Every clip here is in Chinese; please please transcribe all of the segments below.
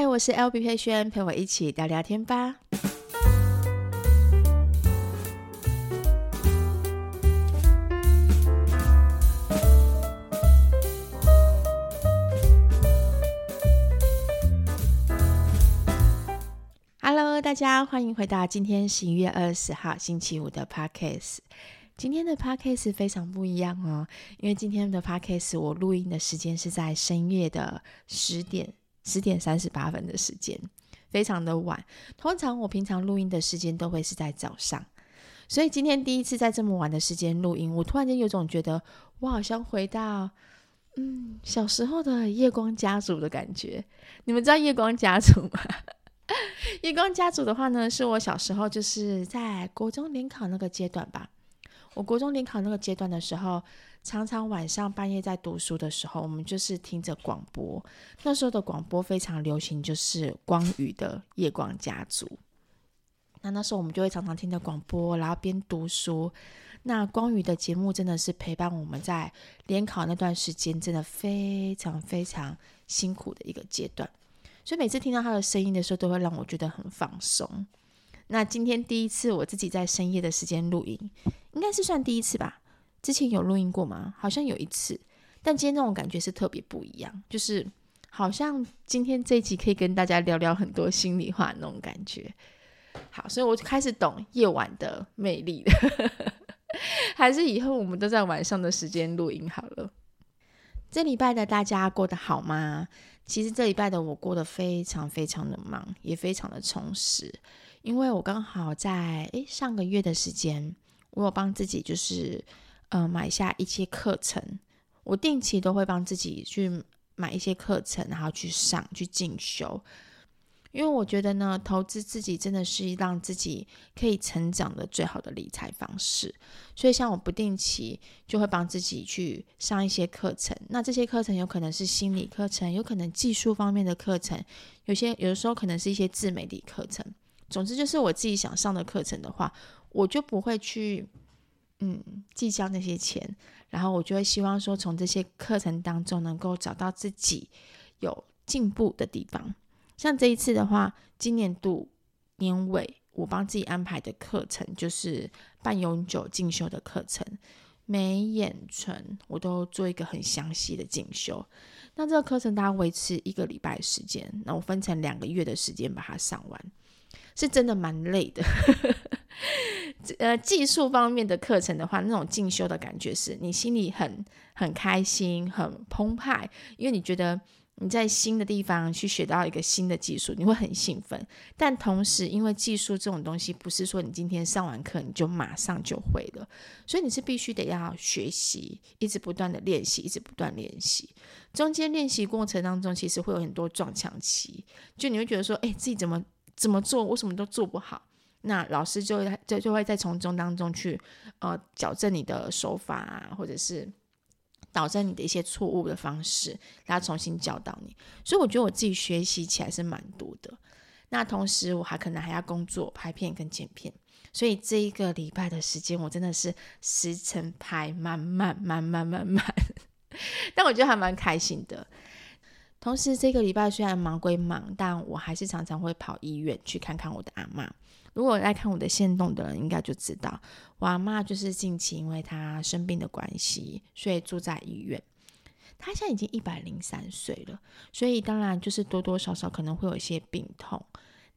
嗨，我是 LB 佩萱，陪我一起聊聊天吧。Hello，大家欢迎回到今天十一月二十号星期五的 Podcast。今天的 Podcast 非常不一样哦，因为今天的 Podcast 我录音的时间是在深夜的十点。十点三十八分的时间，非常的晚。通常我平常录音的时间都会是在早上，所以今天第一次在这么晚的时间录音，我突然间有种觉得我好像回到嗯小时候的夜光家族的感觉。你们知道夜光家族吗？夜光家族的话呢，是我小时候就是在国中联考那个阶段吧。我国中联考那个阶段的时候。常常晚上半夜在读书的时候，我们就是听着广播。那时候的广播非常流行，就是光宇的《夜光家族》。那那时候我们就会常常听着广播，然后边读书。那光宇的节目真的是陪伴我们在联考那段时间，真的非常非常辛苦的一个阶段。所以每次听到他的声音的时候，都会让我觉得很放松。那今天第一次我自己在深夜的时间录音，应该是算第一次吧。之前有录音过吗？好像有一次，但今天那种感觉是特别不一样，就是好像今天这一集可以跟大家聊聊很多心里话那种感觉。好，所以我就开始懂夜晚的魅力了。还是以后我们都在晚上的时间录音好了。这礼拜的大家过得好吗？其实这礼拜的我过得非常非常的忙，也非常的充实，因为我刚好在诶上个月的时间，我有帮自己就是。呃，买下一些课程，我定期都会帮自己去买一些课程，然后去上去进修。因为我觉得呢，投资自己真的是让自己可以成长的最好的理财方式。所以，像我不定期就会帮自己去上一些课程。那这些课程有可能是心理课程，有可能技术方面的课程，有些有的时候可能是一些自媒体课程。总之，就是我自己想上的课程的话，我就不会去。嗯，计较那些钱，然后我就会希望说，从这些课程当中能够找到自己有进步的地方。像这一次的话，今年度年尾我帮自己安排的课程就是半永久进修的课程，眉眼唇我都做一个很详细的进修。那这个课程大概维持一个礼拜时间，那我分成两个月的时间把它上完，是真的蛮累的。呃，技术方面的课程的话，那种进修的感觉是你心里很很开心、很澎湃，因为你觉得你在新的地方去学到一个新的技术，你会很兴奋。但同时，因为技术这种东西不是说你今天上完课你就马上就会了，所以你是必须得要学习，一直不断的练习，一直不断练习。中间练习过程当中，其实会有很多撞墙期，就你会觉得说，哎，自己怎么怎么做，我什么都做不好。那老师就会就就会在从中当中去呃矫正你的手法啊，或者是导正你的一些错误的方式，然后重新教导你。所以我觉得我自己学习起来是蛮多的。那同时我还可能还要工作、拍片跟剪片，所以这一个礼拜的时间我真的是时程排满满满满满满，但我觉得还蛮开心的。同时这个礼拜虽然忙归忙，但我还是常常会跑医院去看看我的阿嬷。如果来看我的线动的人，应该就知道我阿嬷就是近期因为她生病的关系，所以住在医院。她现在已经一百零三岁了，所以当然就是多多少少可能会有一些病痛。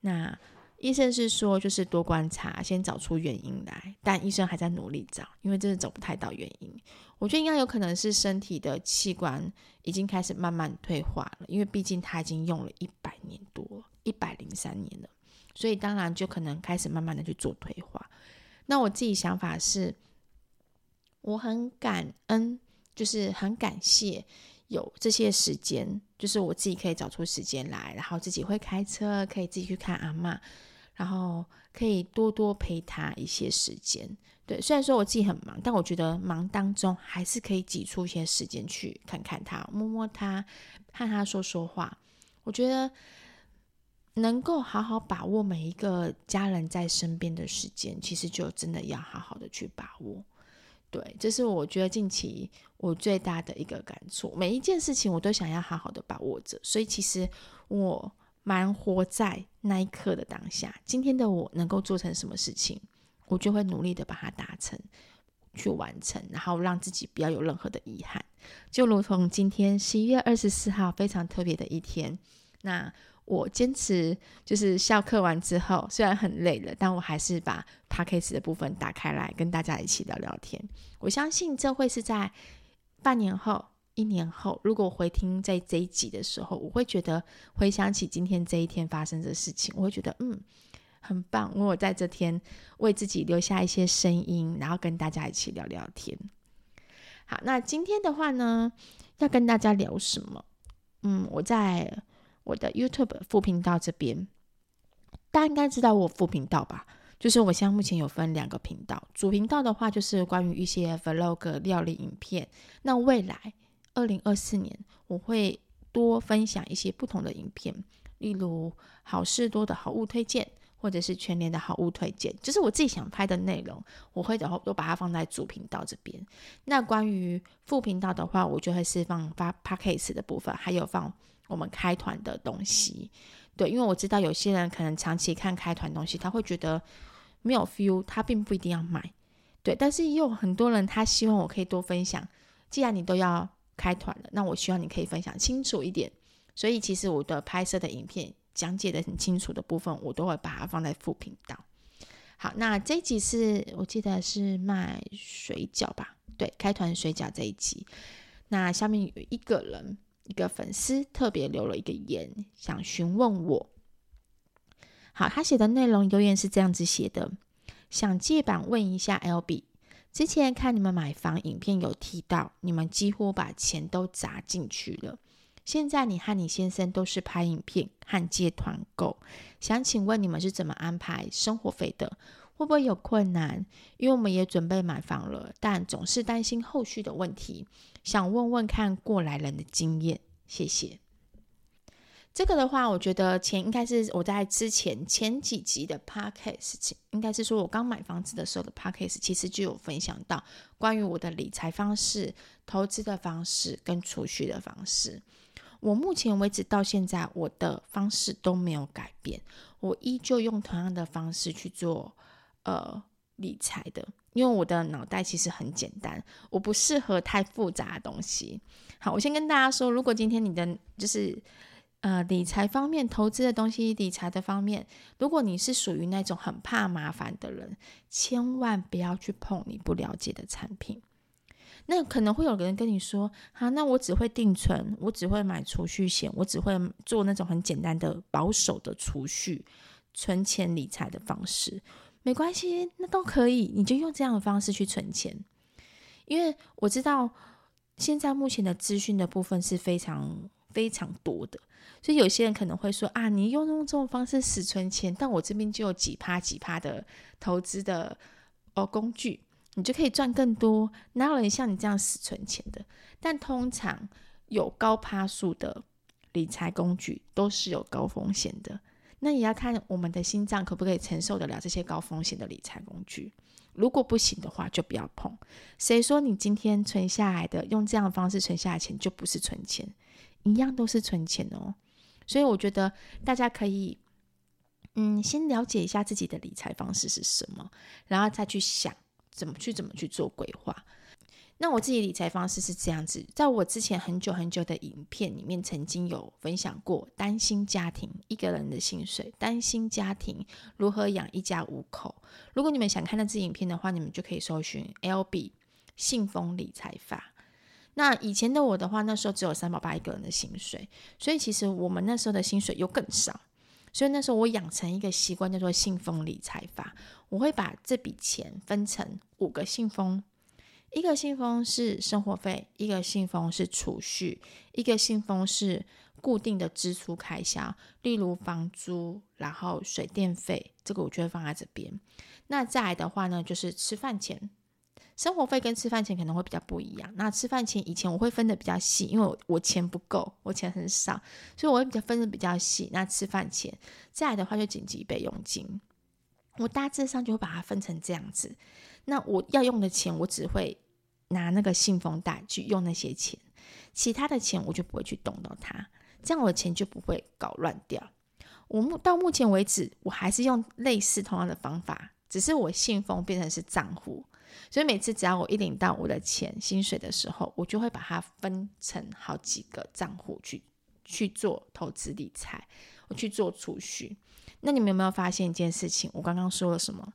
那医生是说，就是多观察，先找出原因来。但医生还在努力找，因为真的找不太到原因。我觉得应该有可能是身体的器官已经开始慢慢退化了，因为毕竟他已经用了一百年多，一百零三年了。所以当然就可能开始慢慢的去做退化。那我自己想法是，我很感恩，就是很感谢有这些时间，就是我自己可以找出时间来，然后自己会开车，可以自己去看阿嬷，然后可以多多陪他一些时间。对，虽然说我自己很忙，但我觉得忙当中还是可以挤出一些时间去看看他，摸摸他，和他说说话。我觉得。能够好好把握每一个家人在身边的时间，其实就真的要好好的去把握。对，这是我觉得近期我最大的一个感触。每一件事情我都想要好好的把握着，所以其实我蛮活在那一刻的当下。今天的我能够做成什么事情，我就会努力的把它达成，去完成，然后让自己不要有任何的遗憾。就如同今天十一月二十四号，非常特别的一天。那我坚持就是下课完之后，虽然很累了，但我还是把 Podcast 的部分打开来，跟大家一起聊聊天。我相信这会是在半年后。一年后，如果回听在这一集的时候，我会觉得回想起今天这一天发生的事情，我会觉得嗯，很棒。我有在这天为自己留下一些声音，然后跟大家一起聊聊天。好，那今天的话呢，要跟大家聊什么？嗯，我在我的 YouTube 副频道这边，大家应该知道我副频道吧？就是我现在目前有分两个频道，主频道的话就是关于一些 Vlog 料理影片，那未来。二零二四年，我会多分享一些不同的影片，例如好事多的好物推荐，或者是全联的好物推荐，就是我自己想拍的内容，我会然后都把它放在主频道这边。那关于副频道的话，我就会是放发 Podcast 的部分，还有放我们开团的东西。对，因为我知道有些人可能长期看开团东西，他会觉得没有 feel，他并不一定要买。对，但是也有很多人他希望我可以多分享，既然你都要。开团了，那我希望你可以分享清楚一点。所以其实我的拍摄的影片讲解的很清楚的部分，我都会把它放在副频道。好，那这一集是我记得是卖水饺吧？对，开团水饺这一集。那下面有一个人，一个粉丝特别留了一个言，想询问我。好，他写的内容留言是这样子写的：想借版问一下 LB。之前看你们买房影片有提到，你们几乎把钱都砸进去了。现在你和你先生都是拍影片和接团购，想请问你们是怎么安排生活费的？会不会有困难？因为我们也准备买房了，但总是担心后续的问题，想问问看过来人的经验。谢谢。这个的话，我觉得前应该是我在之前前几集的 podcast，应该是说我刚买房子的时候的 podcast，其实就有分享到关于我的理财方式、投资的方式跟储蓄的方式。我目前为止到现在，我的方式都没有改变，我依旧用同样的方式去做呃理财的，因为我的脑袋其实很简单，我不适合太复杂的东西。好，我先跟大家说，如果今天你的就是。呃，理财方面，投资的东西，理财的方面，如果你是属于那种很怕麻烦的人，千万不要去碰你不了解的产品。那可能会有个人跟你说，好，那我只会定存，我只会买储蓄险，我只会做那种很简单的保守的储蓄、存钱理财的方式，没关系，那都可以，你就用这样的方式去存钱。因为我知道现在目前的资讯的部分是非常非常多的。所以有些人可能会说啊，你用用这种方式死存钱，但我这边就有几趴几趴的投资的哦工具，你就可以赚更多。哪有人像你这样死存钱的？但通常有高趴数的理财工具都是有高风险的。那也要看我们的心脏可不可以承受得了这些高风险的理财工具。如果不行的话，就不要碰。谁说你今天存下来的，用这样的方式存下的钱就不是存钱？一样都是存钱哦。所以我觉得大家可以，嗯，先了解一下自己的理财方式是什么，然后再去想怎么去怎么去做规划。那我自己理财方式是这样子，在我之前很久很久的影片里面，曾经有分享过，单薪家庭一个人的薪水，单薪家庭如何养一家五口。如果你们想看那支影片的话，你们就可以搜寻 LB 信封理财法。那以前的我的话，那时候只有三宝爸一个人的薪水，所以其实我们那时候的薪水又更少，所以那时候我养成一个习惯叫做信封理财法，我会把这笔钱分成五个信封，一个信封是生活费，一个信封是储蓄，一个信封是固定的支出开销，例如房租，然后水电费，这个我就会放在这边。那再来的话呢，就是吃饭钱。生活费跟吃饭钱可能会比较不一样。那吃饭钱以前我会分得比较细，因为我我钱不够，我钱很少，所以我会比较分得比较细。那吃饭钱，再来的话就紧急备用金，我大致上就会把它分成这样子。那我要用的钱，我只会拿那个信封袋去用那些钱，其他的钱我就不会去动到它，这样我的钱就不会搞乱掉。我目到目前为止，我还是用类似同样的方法，只是我信封变成是账户。所以每次只要我一领到我的钱薪水的时候，我就会把它分成好几个账户去去做投资理财，我去做储蓄。那你们有没有发现一件事情？我刚刚说了什么？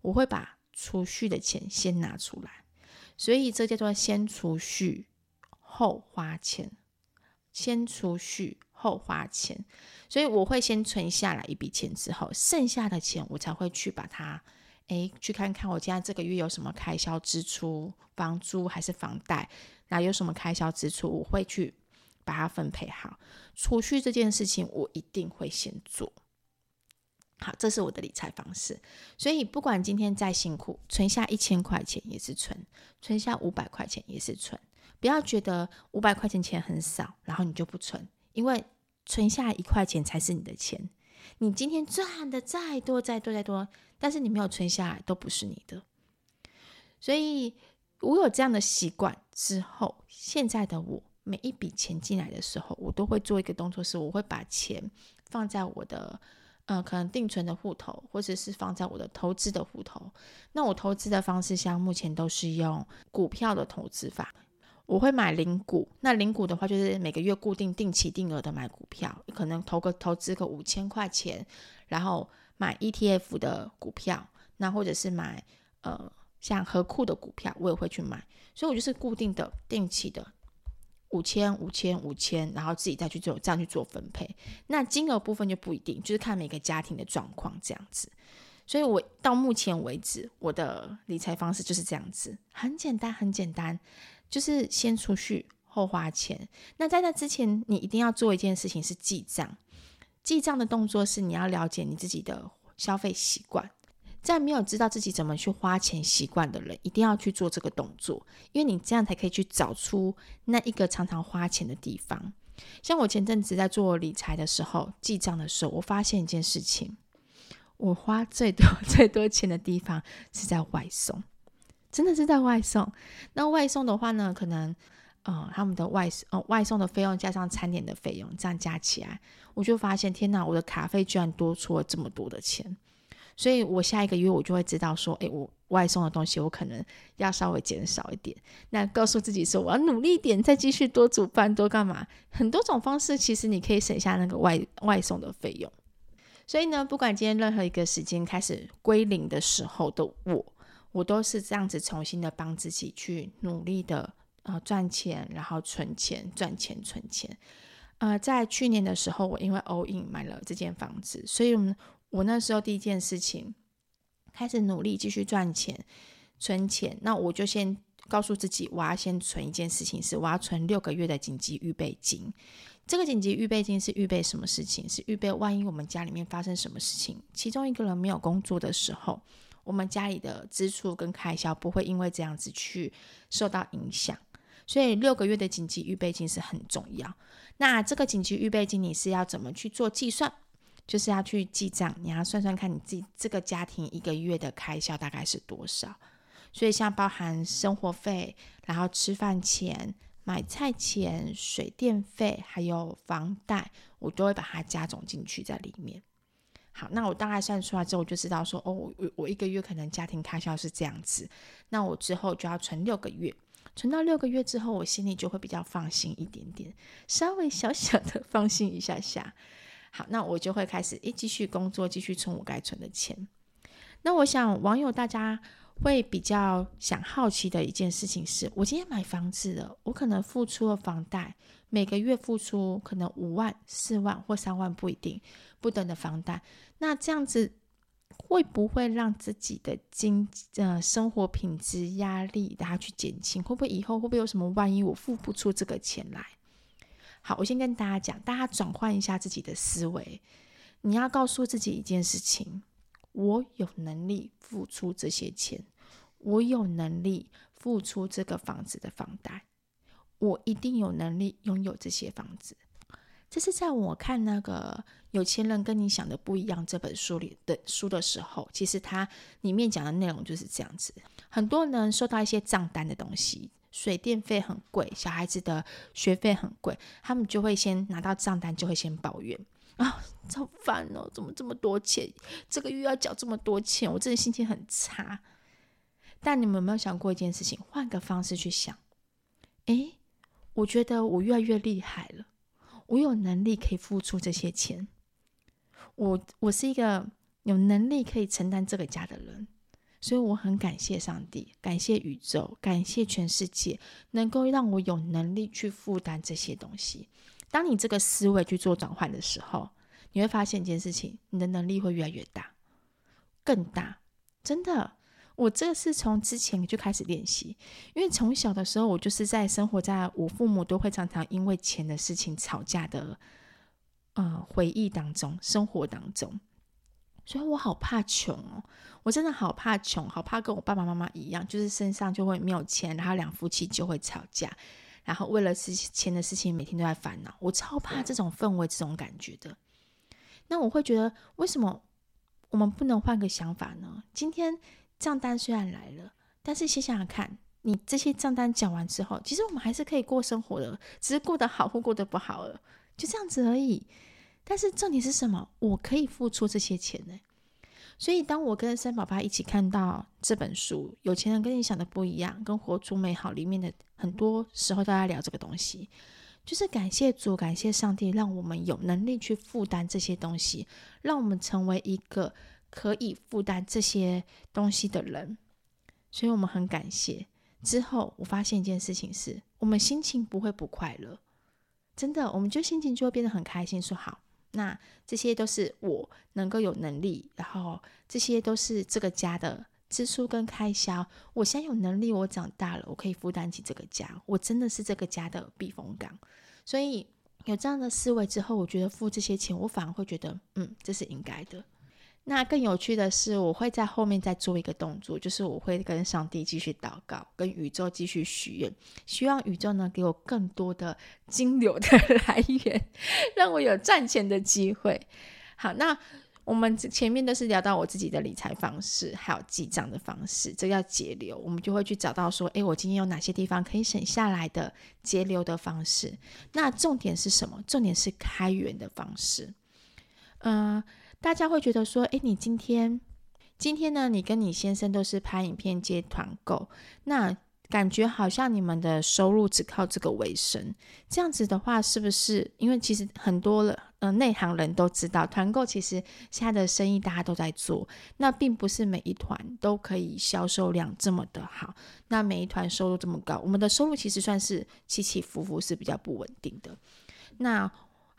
我会把储蓄的钱先拿出来，所以这叫做先储蓄后花钱，先储蓄后花钱。所以我会先存下来一笔钱之后，剩下的钱我才会去把它。诶，去看看我家这个月有什么开销支出，房租还是房贷，那有什么开销支出，我会去把它分配好。储蓄这件事情，我一定会先做。好，这是我的理财方式。所以不管今天再辛苦，存下一千块钱也是存，存下五百块钱也是存。不要觉得五百块钱钱很少，然后你就不存，因为存下一块钱才是你的钱。你今天赚的再多再多再多，但是你没有存下来，都不是你的。所以，我有这样的习惯之后，现在的我每一笔钱进来的时候，我都会做一个动作，是我会把钱放在我的呃可能定存的户头，或者是放在我的投资的户头。那我投资的方式，像目前都是用股票的投资法。我会买零股，那零股的话就是每个月固定定期定额的买股票，可能投个投资个五千块钱，然后买 ETF 的股票，那或者是买呃像合库的股票，我也会去买，所以我就是固定的定期的五千五千五千，然后自己再去做这样去做分配，那金额部分就不一定，就是看每个家庭的状况这样子，所以我到目前为止我的理财方式就是这样子，很简单很简单。就是先储蓄后花钱。那在那之前，你一定要做一件事情是记账。记账的动作是你要了解你自己的消费习惯。在没有知道自己怎么去花钱习惯的人，一定要去做这个动作，因为你这样才可以去找出那一个常常花钱的地方。像我前阵子在做理财的时候，记账的时候，我发现一件事情：我花最多 最多钱的地方是在外送。真的是在外送，那外送的话呢，可能，呃，他们的外呃外送的费用加上餐点的费用，这样加起来，我就发现，天哪，我的卡费居然多出了这么多的钱，所以我下一个月我就会知道说，诶，我外送的东西我可能要稍微减少一点，那告诉自己说，我要努力点，再继续多煮饭多干嘛，很多种方式，其实你可以省下那个外外送的费用。所以呢，不管今天任何一个时间开始归零的时候的我。我都是这样子重新的帮自己去努力的呃赚钱，然后存钱，赚钱存钱。呃，在去年的时候，我因为 all in 买了这间房子，所以我那时候第一件事情开始努力继续赚钱存钱。那我就先告诉自己，我要先存一件事情，是我要存六个月的紧急预备金。这个紧急预备金是预备什么事情？是预备万一我们家里面发生什么事情，其中一个人没有工作的时候。我们家里的支出跟开销不会因为这样子去受到影响，所以六个月的紧急预备金是很重要。那这个紧急预备金你是要怎么去做计算？就是要去记账，你要算算看你自己这个家庭一个月的开销大概是多少。所以像包含生活费，然后吃饭钱、买菜钱、水电费，还有房贷，我都会把它加总进去在里面。好，那我大概算出来之后，我就知道说，哦，我我一个月可能家庭开销是这样子，那我之后就要存六个月，存到六个月之后，我心里就会比较放心一点点，稍微小小的放心一下下。好，那我就会开始诶，继续工作，继续存我该存的钱。那我想网友大家会比较想好奇的一件事情是，我今天买房子了，我可能付出了房贷。每个月付出可能五万、四万或三万不一定不等的房贷，那这样子会不会让自己的经呃生活品质压力大家去减轻？会不会以后会不会有什么万一我付不出这个钱来？好，我先跟大家讲，大家转换一下自己的思维，你要告诉自己一件事情：我有能力付出这些钱，我有能力付出这个房子的房贷。我一定有能力拥有这些房子。这是在我看那个《有钱人跟你想的不一样》这本书里的书的时候，其实它里面讲的内容就是这样子。很多人收到一些账单的东西，水电费很贵，小孩子的学费很贵，他们就会先拿到账单就会先抱怨。啊，超烦哦！怎么这么多钱？这个月要缴这么多钱，我真的心情很差。但你们有没有想过一件事情？换个方式去想，诶，我觉得我越来越厉害了，我有能力可以付出这些钱。我我是一个有能力可以承担这个家的人，所以我很感谢上帝，感谢宇宙，感谢全世界，能够让我有能力去负担这些东西。当你这个思维去做转换的时候，你会发现一件事情，你的能力会越来越大，更大。真的，我这个是从之前就开始练习，因为从小的时候，我就是在生活在我父母都会常常因为钱的事情吵架的，呃，回忆当中，生活当中，所以我好怕穷哦，我真的好怕穷，好怕跟我爸爸妈妈一样，就是身上就会没有钱，然后两夫妻就会吵架。然后为了事钱的事情，每天都在烦恼。我超怕这种氛围、这种感觉的。那我会觉得，为什么我们不能换个想法呢？今天账单虽然来了，但是想想看，你这些账单缴完之后，其实我们还是可以过生活的，只是过得好或过得不好了，就这样子而已。但是重点是什么？我可以付出这些钱呢。所以，当我跟三宝爸一起看到这本书《有钱人跟你想的不一样》跟《活出美好》里面的很多时候，大家聊这个东西，就是感谢主，感谢上帝，让我们有能力去负担这些东西，让我们成为一个可以负担这些东西的人。所以我们很感谢。之后，我发现一件事情是，我们心情不会不快乐，真的，我们就心情就会变得很开心。说好。那这些都是我能够有能力，然后这些都是这个家的支出跟开销。我现在有能力，我长大了，我可以负担起这个家。我真的是这个家的避风港。所以有这样的思维之后，我觉得付这些钱，我反而会觉得，嗯，这是应该的。那更有趣的是，我会在后面再做一个动作，就是我会跟上帝继续祷告，跟宇宙继续许愿，希望宇宙呢给我更多的金流的 来源，让我有赚钱的机会。好，那我们前面都是聊到我自己的理财方式，还有记账的方式，这个要节流，我们就会去找到说，诶，我今天有哪些地方可以省下来的节流的方式？那重点是什么？重点是开源的方式，嗯、大家会觉得说，诶，你今天，今天呢，你跟你先生都是拍影片接团购，那感觉好像你们的收入只靠这个为生。这样子的话，是不是？因为其实很多了，呃，内行人都知道，团购其实现在的生意大家都在做，那并不是每一团都可以销售量这么的好，那每一团收入这么高，我们的收入其实算是起起伏伏，是比较不稳定的。那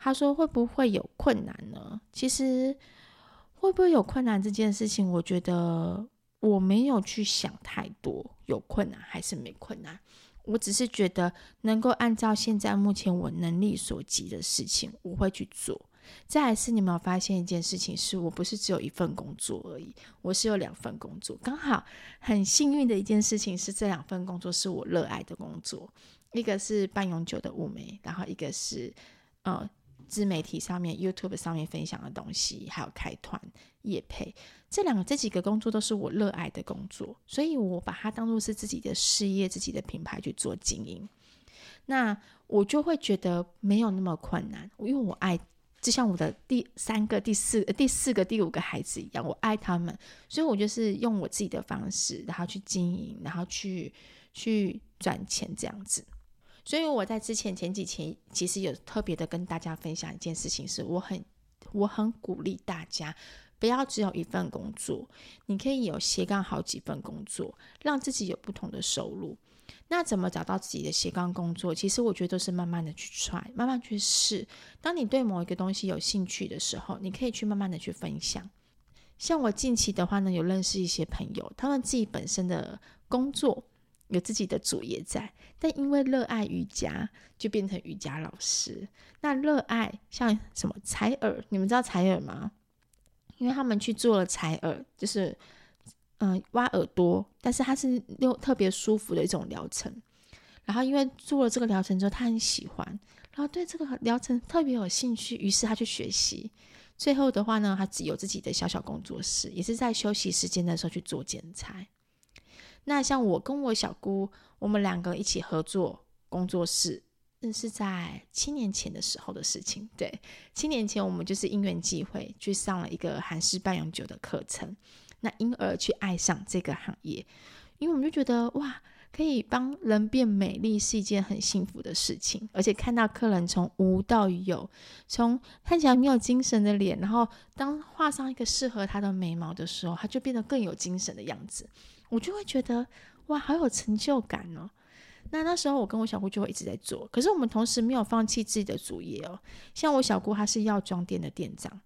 他说会不会有困难呢？其实。会不会有困难这件事情，我觉得我没有去想太多，有困难还是没困难。我只是觉得能够按照现在目前我能力所及的事情，我会去做。再来是你们有发现一件事情，是我不是只有一份工作而已，我是有两份工作。刚好很幸运的一件事情是，这两份工作是我热爱的工作，一个是半永久的物美，然后一个是呃。自媒体上面，YouTube 上面分享的东西，还有开团业配，这两个这几个工作都是我热爱的工作，所以我把它当做是自己的事业、自己的品牌去做经营。那我就会觉得没有那么困难，因为我爱，就像我的第三个、第四、第四个、第五个孩子一样，我爱他们，所以我就是用我自己的方式，然后去经营，然后去去赚钱这样子。所以我在之前前几期其实有特别的跟大家分享一件事情，是我很我很鼓励大家不要只有一份工作，你可以有斜杠好几份工作，让自己有不同的收入。那怎么找到自己的斜杠工作？其实我觉得都是慢慢的去 try，慢慢去试。当你对某一个东西有兴趣的时候，你可以去慢慢的去分享。像我近期的话呢，有认识一些朋友，他们自己本身的工作。有自己的主业在，但因为热爱瑜伽，就变成瑜伽老师。那热爱像什么采耳，你们知道采耳吗？因为他们去做了采耳，就是嗯、挖耳朵，但是他是又特别舒服的一种疗程。然后因为做了这个疗程之后，他很喜欢，然后对这个疗程特别有兴趣，于是他去学习。最后的话呢，他只有自己的小小工作室，也是在休息时间的时候去做剪裁。那像我跟我小姑，我们两个一起合作工作室，嗯，是在七年前的时候的事情。对，七年前我们就是因缘际会去上了一个韩式半永久的课程，那因而去爱上这个行业，因为我们就觉得哇。可以帮人变美丽是一件很幸福的事情，而且看到客人从无到有，从看起来没有精神的脸，然后当画上一个适合他的眉毛的时候，他就变得更有精神的样子，我就会觉得哇，好有成就感哦。那那时候我跟我小姑就会一直在做，可是我们同时没有放弃自己的主业哦。像我小姑她是药妆店的店长，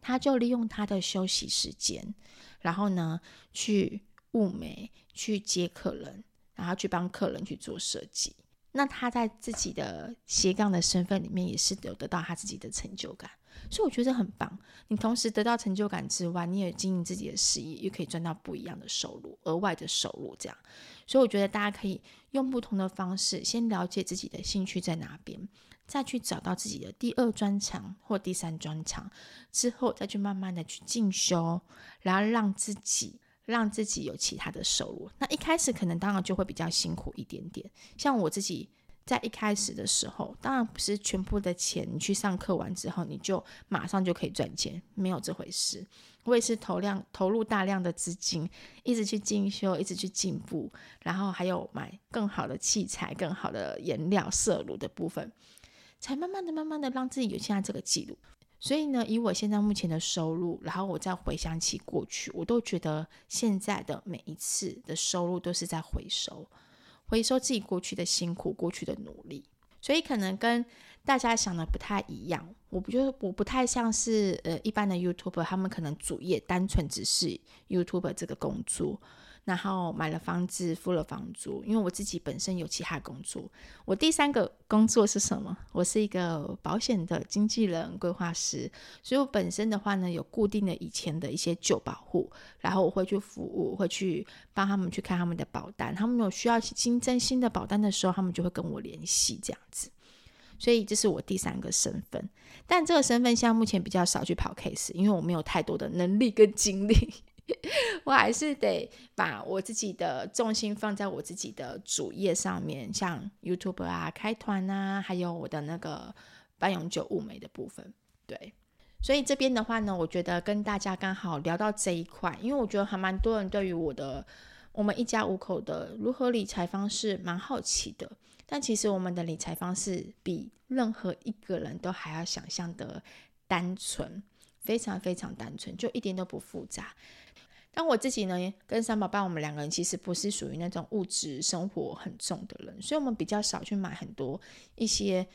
她就利用她的休息时间，然后呢去物美，去接客人。然后去帮客人去做设计，那他在自己的斜杠的身份里面也是有得到他自己的成就感，所以我觉得很棒。你同时得到成就感之外，你也经营自己的事业，又可以赚到不一样的收入，额外的收入这样。所以我觉得大家可以用不同的方式，先了解自己的兴趣在哪边，再去找到自己的第二专长或第三专长，之后再去慢慢的去进修，然后让自己。让自己有其他的收入，那一开始可能当然就会比较辛苦一点点。像我自己在一开始的时候，当然不是全部的钱，你去上课完之后你就马上就可以赚钱，没有这回事。我也是投量投入大量的资金，一直去进修，一直去进步，然后还有买更好的器材、更好的颜料、色乳的部分，才慢慢的、慢慢的让自己有现在这个记录。所以呢，以我现在目前的收入，然后我再回想起过去，我都觉得现在的每一次的收入都是在回收，回收自己过去的辛苦、过去的努力。所以可能跟大家想的不太一样，我不觉得我不太像是呃一般的 YouTuber，他们可能主业单纯只是 YouTuber 这个工作。然后买了房子，付了房租。因为我自己本身有其他工作，我第三个工作是什么？我是一个保险的经纪人、规划师。所以我本身的话呢，有固定的以前的一些旧保户，然后我会去服务，会去帮他们去看他们的保单。他们有需要新增新的保单的时候，他们就会跟我联系这样子。所以这是我第三个身份，但这个身份现在目前比较少去跑 case，因为我没有太多的能力跟精力。我还是得把我自己的重心放在我自己的主业上面，像 YouTube 啊、开团啊，还有我的那个半永久雾眉的部分。对，所以这边的话呢，我觉得跟大家刚好聊到这一块，因为我觉得还蛮多人对于我的我们一家五口的如何理财方式蛮好奇的。但其实我们的理财方式比任何一个人都还要想象的单纯，非常非常单纯，就一点都不复杂。但我自己呢，跟三宝爸，我们两个人其实不是属于那种物质生活很重的人，所以我们比较少去买很多一些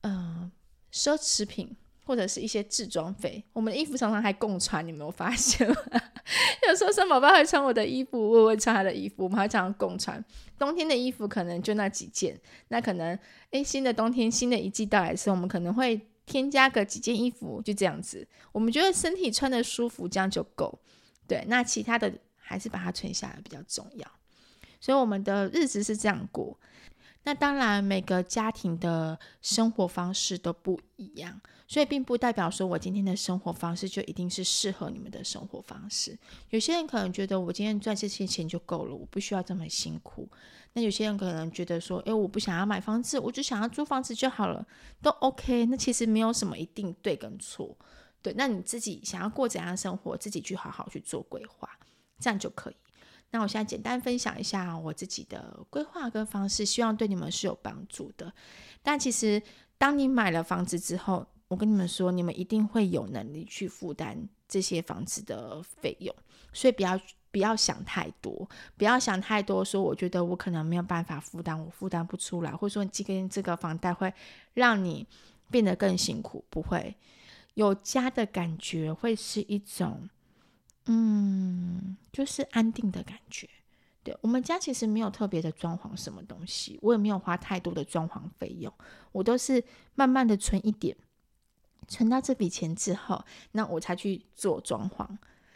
嗯、呃、奢侈品或者是一些置装费。我们的衣服常常还共穿，你没有发现吗？有时候三宝爸会穿我的衣服，我会穿他的衣服，我们还常常共穿。冬天的衣服可能就那几件，那可能诶，新的冬天新的一季到来时，我们可能会添加个几件衣服，就这样子。我们觉得身体穿得舒服，这样就够。对，那其他的还是把它存下来比较重要，所以我们的日子是这样过。那当然，每个家庭的生活方式都不一样，所以并不代表说我今天的生活方式就一定是适合你们的生活方式。有些人可能觉得我今天赚这些钱就够了，我不需要这么辛苦。那有些人可能觉得说，诶，我不想要买房子，我就想要租房子就好了，都 OK。那其实没有什么一定对跟错。对，那你自己想要过怎样的生活，自己去好好去做规划，这样就可以。那我现在简单分享一下我自己的规划跟方式，希望对你们是有帮助的。但其实，当你买了房子之后，我跟你们说，你们一定会有能力去负担这些房子的费用，所以不要不要想太多，不要想太多，说我觉得我可能没有办法负担，我负担不出来，或者说这个这个房贷会让你变得更辛苦，不会。有家的感觉会是一种，嗯，就是安定的感觉。对，我们家其实没有特别的装潢什么东西，我也没有花太多的装潢费用，我都是慢慢的存一点，存到这笔钱之后，那我才去做装潢。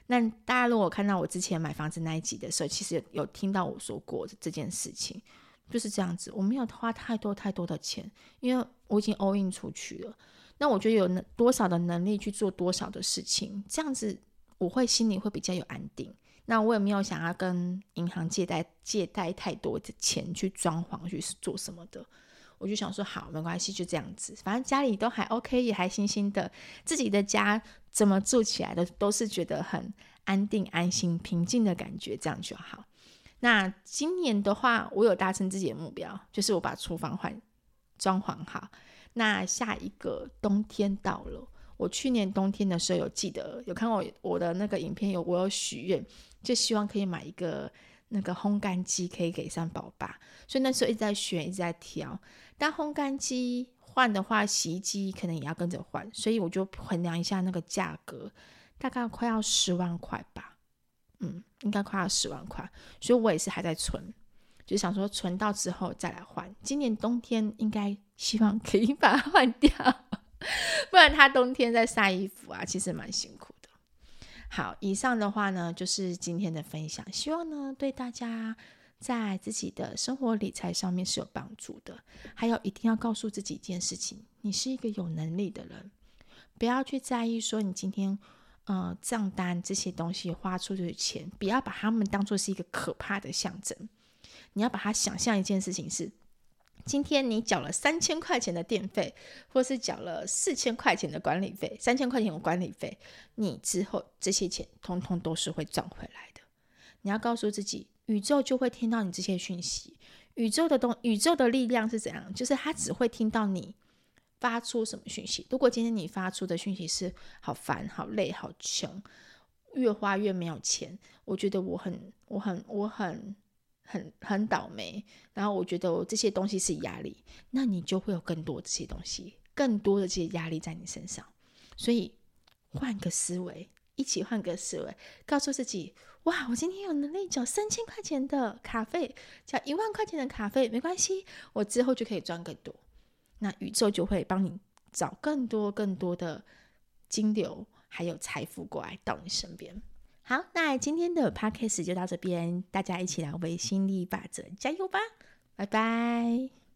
那大家如果看到我之前买房子那一集的时候，其实有听到我说过这件事情，就是这样子，我没有花太多太多的钱，因为我已经 all in 出去了。那我觉得有能多少的能力去做多少的事情，这样子我会心里会比较有安定。那我也没有想要跟银行借贷借贷太多的钱去装潢去做什么的。我就想说，好，没关系，就这样子，反正家里都还 OK，也还新新的，自己的家怎么住起来的都是觉得很安定、安心、平静的感觉，这样就好。那今年的话，我有达成自己的目标，就是我把厨房换装潢好。那下一个冬天到了，我去年冬天的时候有记得有看过我的那个影片，有我有许愿，就希望可以买一个那个烘干机，可以给三宝爸。所以那时候一直在选，一直在挑。但烘干机换的话，洗衣机可能也要跟着换，所以我就衡量一下那个价格，大概快要十万块吧。嗯，应该快要十万块，所以我也是还在存，就想说存到之后再来换。今年冬天应该希望可以把它换掉，不然他冬天在晒衣服啊，其实蛮辛苦的。好，以上的话呢，就是今天的分享，希望呢对大家在自己的生活理财上面是有帮助的。还有，一定要告诉自己一件事情：你是一个有能力的人，不要去在意说你今天。呃，账单这些东西花出去的钱，不要把它们当做是一个可怕的象征。你要把它想象一件事情是：今天你缴了三千块钱的电费，或是缴了四千块钱的管理费，三千块钱的管理费，你之后这些钱通通都是会赚回来的。你要告诉自己，宇宙就会听到你这些讯息。宇宙的东，宇宙的力量是怎样？就是它只会听到你。发出什么讯息？如果今天你发出的讯息是好烦、好累、好穷，越花越没有钱，我觉得我很、我很、我很、很、很倒霉。然后我觉得我这些东西是压力，那你就会有更多这些东西，更多的这些压力在你身上。所以换个思维，一起换个思维，告诉自己：哇，我今天有能力缴三千块钱的卡费，缴一万块钱的卡费，没关系，我之后就可以赚更多。那宇宙就会帮你找更多更多的金流，还有财富过来到你身边。好，那今天的 podcast 就到这边，大家一起来为心理法则加油吧，拜拜。